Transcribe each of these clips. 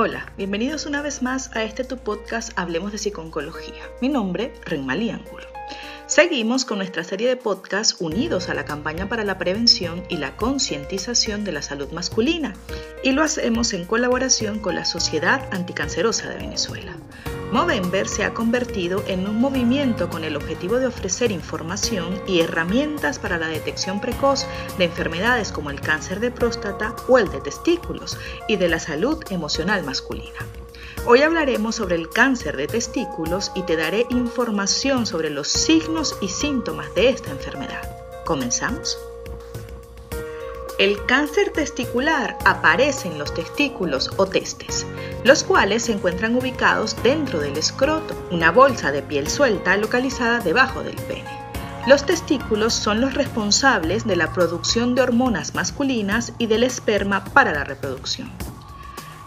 Hola, bienvenidos una vez más a este tu podcast Hablemos de Psiconcología. Mi nombre, Renmalí Ángulo. Seguimos con nuestra serie de podcasts unidos a la campaña para la prevención y la concientización de la salud masculina y lo hacemos en colaboración con la Sociedad Anticancerosa de Venezuela. Movember se ha convertido en un movimiento con el objetivo de ofrecer información y herramientas para la detección precoz de enfermedades como el cáncer de próstata o el de testículos y de la salud emocional masculina. Hoy hablaremos sobre el cáncer de testículos y te daré información sobre los signos y síntomas de esta enfermedad. ¿Comenzamos? El cáncer testicular aparece en los testículos o testes, los cuales se encuentran ubicados dentro del escroto, una bolsa de piel suelta localizada debajo del pene. Los testículos son los responsables de la producción de hormonas masculinas y del esperma para la reproducción.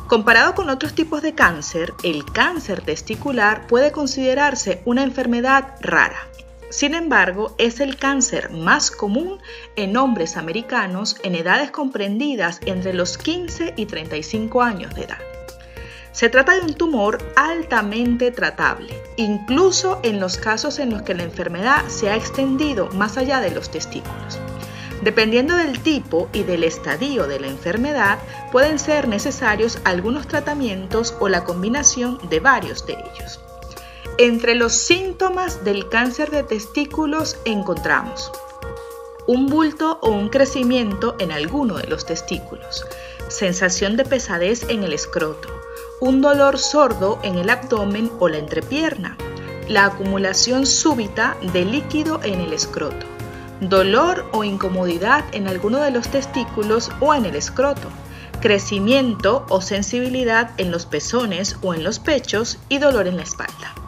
Comparado con otros tipos de cáncer, el cáncer testicular puede considerarse una enfermedad rara, sin embargo, es el cáncer más común en hombres americanos en edades comprendidas entre los 15 y 35 años de edad. Se trata de un tumor altamente tratable, incluso en los casos en los que la enfermedad se ha extendido más allá de los testículos. Dependiendo del tipo y del estadio de la enfermedad, pueden ser necesarios algunos tratamientos o la combinación de varios de ellos. Entre los síntomas del cáncer de testículos encontramos un bulto o un crecimiento en alguno de los testículos, sensación de pesadez en el escroto, un dolor sordo en el abdomen o la entrepierna, la acumulación súbita de líquido en el escroto, dolor o incomodidad en alguno de los testículos o en el escroto, crecimiento o sensibilidad en los pezones o en los pechos y dolor en la espalda.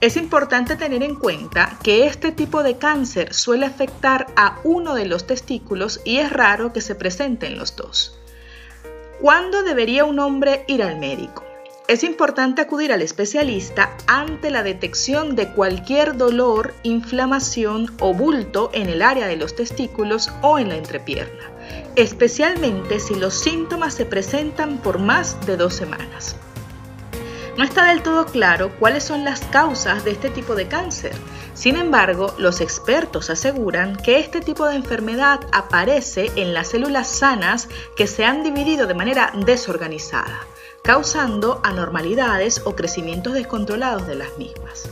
Es importante tener en cuenta que este tipo de cáncer suele afectar a uno de los testículos y es raro que se presenten los dos. ¿Cuándo debería un hombre ir al médico? Es importante acudir al especialista ante la detección de cualquier dolor, inflamación o bulto en el área de los testículos o en la entrepierna, especialmente si los síntomas se presentan por más de dos semanas. No está del todo claro cuáles son las causas de este tipo de cáncer. Sin embargo, los expertos aseguran que este tipo de enfermedad aparece en las células sanas que se han dividido de manera desorganizada, causando anormalidades o crecimientos descontrolados de las mismas.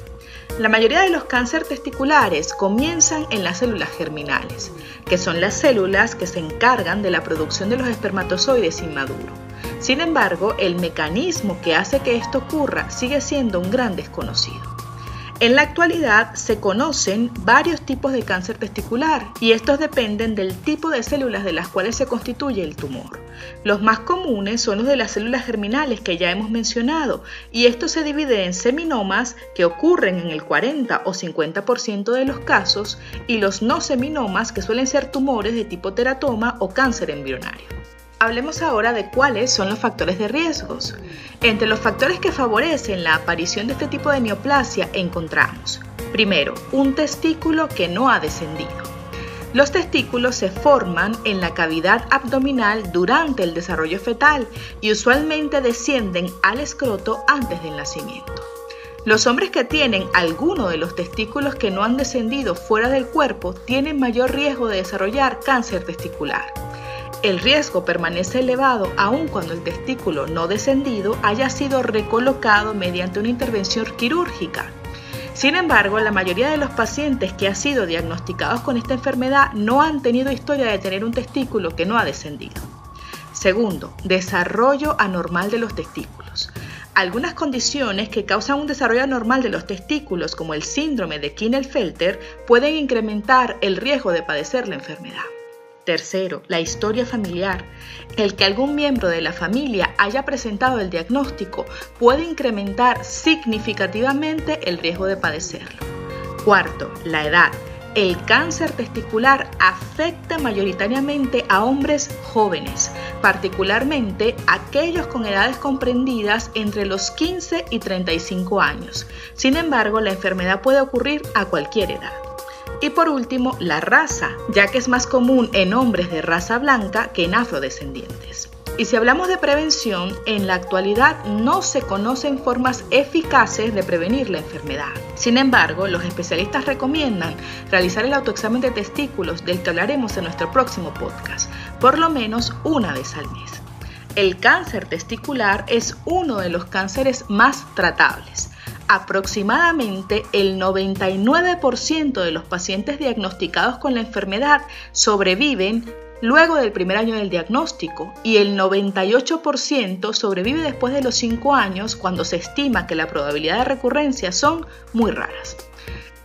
La mayoría de los cánceres testiculares comienzan en las células germinales, que son las células que se encargan de la producción de los espermatozoides inmaduros. Sin embargo, el mecanismo que hace que esto ocurra sigue siendo un gran desconocido. En la actualidad se conocen varios tipos de cáncer testicular y estos dependen del tipo de células de las cuales se constituye el tumor. Los más comunes son los de las células germinales que ya hemos mencionado y estos se dividen en seminomas que ocurren en el 40 o 50% de los casos y los no seminomas que suelen ser tumores de tipo teratoma o cáncer embrionario. Hablemos ahora de cuáles son los factores de riesgos. Entre los factores que favorecen la aparición de este tipo de neoplasia encontramos, primero, un testículo que no ha descendido. Los testículos se forman en la cavidad abdominal durante el desarrollo fetal y usualmente descienden al escroto antes del nacimiento. Los hombres que tienen alguno de los testículos que no han descendido fuera del cuerpo tienen mayor riesgo de desarrollar cáncer testicular. El riesgo permanece elevado aun cuando el testículo no descendido haya sido recolocado mediante una intervención quirúrgica. Sin embargo, la mayoría de los pacientes que han sido diagnosticados con esta enfermedad no han tenido historia de tener un testículo que no ha descendido. Segundo, desarrollo anormal de los testículos. Algunas condiciones que causan un desarrollo anormal de los testículos, como el síndrome de Kinelfelter, pueden incrementar el riesgo de padecer la enfermedad. Tercero, la historia familiar. El que algún miembro de la familia haya presentado el diagnóstico puede incrementar significativamente el riesgo de padecerlo. Cuarto, la edad. El cáncer testicular afecta mayoritariamente a hombres jóvenes, particularmente aquellos con edades comprendidas entre los 15 y 35 años. Sin embargo, la enfermedad puede ocurrir a cualquier edad. Y por último, la raza, ya que es más común en hombres de raza blanca que en afrodescendientes. Y si hablamos de prevención, en la actualidad no se conocen formas eficaces de prevenir la enfermedad. Sin embargo, los especialistas recomiendan realizar el autoexamen de testículos del que hablaremos en nuestro próximo podcast, por lo menos una vez al mes. El cáncer testicular es uno de los cánceres más tratables. Aproximadamente el 99% de los pacientes diagnosticados con la enfermedad sobreviven luego del primer año del diagnóstico y el 98% sobrevive después de los 5 años cuando se estima que la probabilidad de recurrencia son muy raras.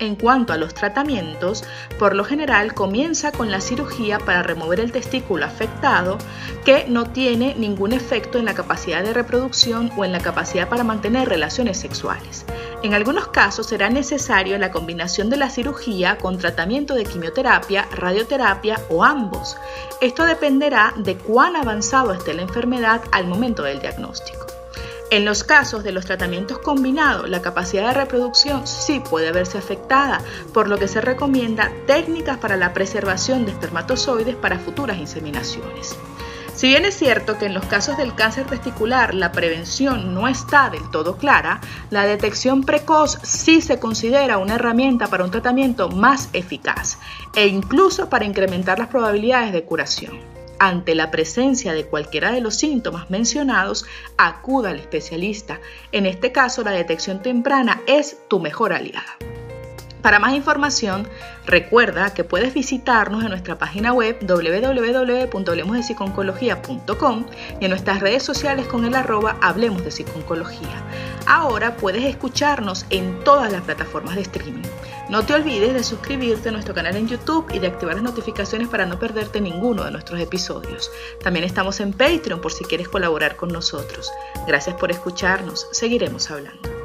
En cuanto a los tratamientos, por lo general comienza con la cirugía para remover el testículo afectado que no tiene ningún efecto en la capacidad de reproducción o en la capacidad para mantener relaciones sexuales. En algunos casos será necesario la combinación de la cirugía con tratamiento de quimioterapia, radioterapia o ambos. Esto dependerá de cuán avanzado esté la enfermedad al momento del diagnóstico. En los casos de los tratamientos combinados, la capacidad de reproducción sí puede verse afectada, por lo que se recomienda técnicas para la preservación de espermatozoides para futuras inseminaciones. Si bien es cierto que en los casos del cáncer testicular la prevención no está del todo clara, la detección precoz sí se considera una herramienta para un tratamiento más eficaz e incluso para incrementar las probabilidades de curación ante la presencia de cualquiera de los síntomas mencionados, acuda al especialista. En este caso, la detección temprana es tu mejor aliada. Para más información, recuerda que puedes visitarnos en nuestra página web www.hablemosdepsiconcología.com y en nuestras redes sociales con el arroba Hablemos de Psiconcología. Ahora puedes escucharnos en todas las plataformas de streaming. No te olvides de suscribirte a nuestro canal en YouTube y de activar las notificaciones para no perderte ninguno de nuestros episodios. También estamos en Patreon por si quieres colaborar con nosotros. Gracias por escucharnos. Seguiremos hablando.